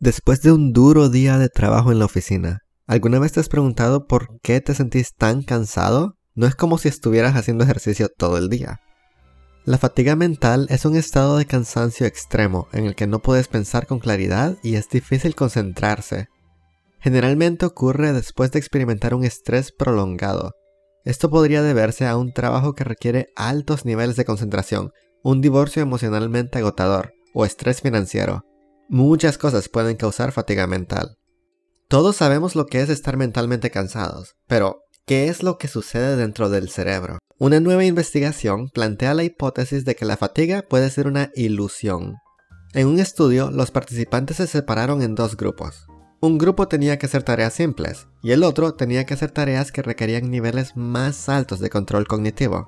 Después de un duro día de trabajo en la oficina, ¿alguna vez te has preguntado por qué te sentís tan cansado? No es como si estuvieras haciendo ejercicio todo el día. La fatiga mental es un estado de cansancio extremo en el que no puedes pensar con claridad y es difícil concentrarse. Generalmente ocurre después de experimentar un estrés prolongado. Esto podría deberse a un trabajo que requiere altos niveles de concentración, un divorcio emocionalmente agotador o estrés financiero. Muchas cosas pueden causar fatiga mental. Todos sabemos lo que es estar mentalmente cansados, pero ¿qué es lo que sucede dentro del cerebro? Una nueva investigación plantea la hipótesis de que la fatiga puede ser una ilusión. En un estudio, los participantes se separaron en dos grupos. Un grupo tenía que hacer tareas simples y el otro tenía que hacer tareas que requerían niveles más altos de control cognitivo.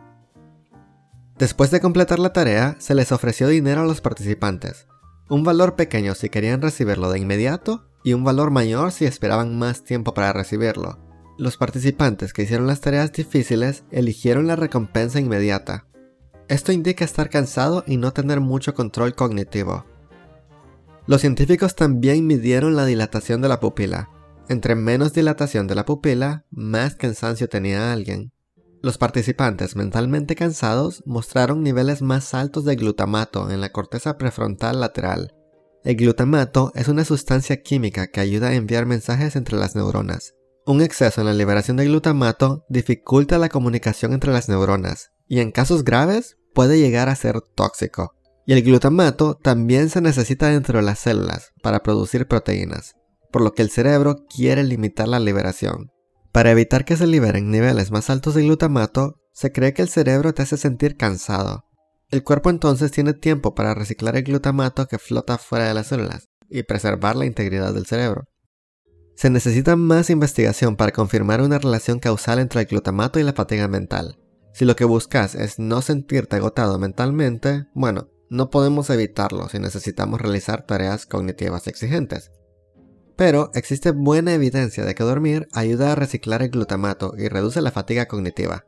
Después de completar la tarea, se les ofreció dinero a los participantes, un valor pequeño si querían recibirlo de inmediato y un valor mayor si esperaban más tiempo para recibirlo. Los participantes que hicieron las tareas difíciles eligieron la recompensa inmediata. Esto indica estar cansado y no tener mucho control cognitivo. Los científicos también midieron la dilatación de la pupila. Entre menos dilatación de la pupila, más cansancio tenía alguien. Los participantes mentalmente cansados mostraron niveles más altos de glutamato en la corteza prefrontal lateral. El glutamato es una sustancia química que ayuda a enviar mensajes entre las neuronas. Un exceso en la liberación de glutamato dificulta la comunicación entre las neuronas y en casos graves puede llegar a ser tóxico. Y el glutamato también se necesita dentro de las células para producir proteínas, por lo que el cerebro quiere limitar la liberación. Para evitar que se liberen niveles más altos de glutamato, se cree que el cerebro te hace sentir cansado. El cuerpo entonces tiene tiempo para reciclar el glutamato que flota fuera de las células y preservar la integridad del cerebro. Se necesita más investigación para confirmar una relación causal entre el glutamato y la fatiga mental. Si lo que buscas es no sentirte agotado mentalmente, bueno, no podemos evitarlo si necesitamos realizar tareas cognitivas exigentes. Pero existe buena evidencia de que dormir ayuda a reciclar el glutamato y reduce la fatiga cognitiva.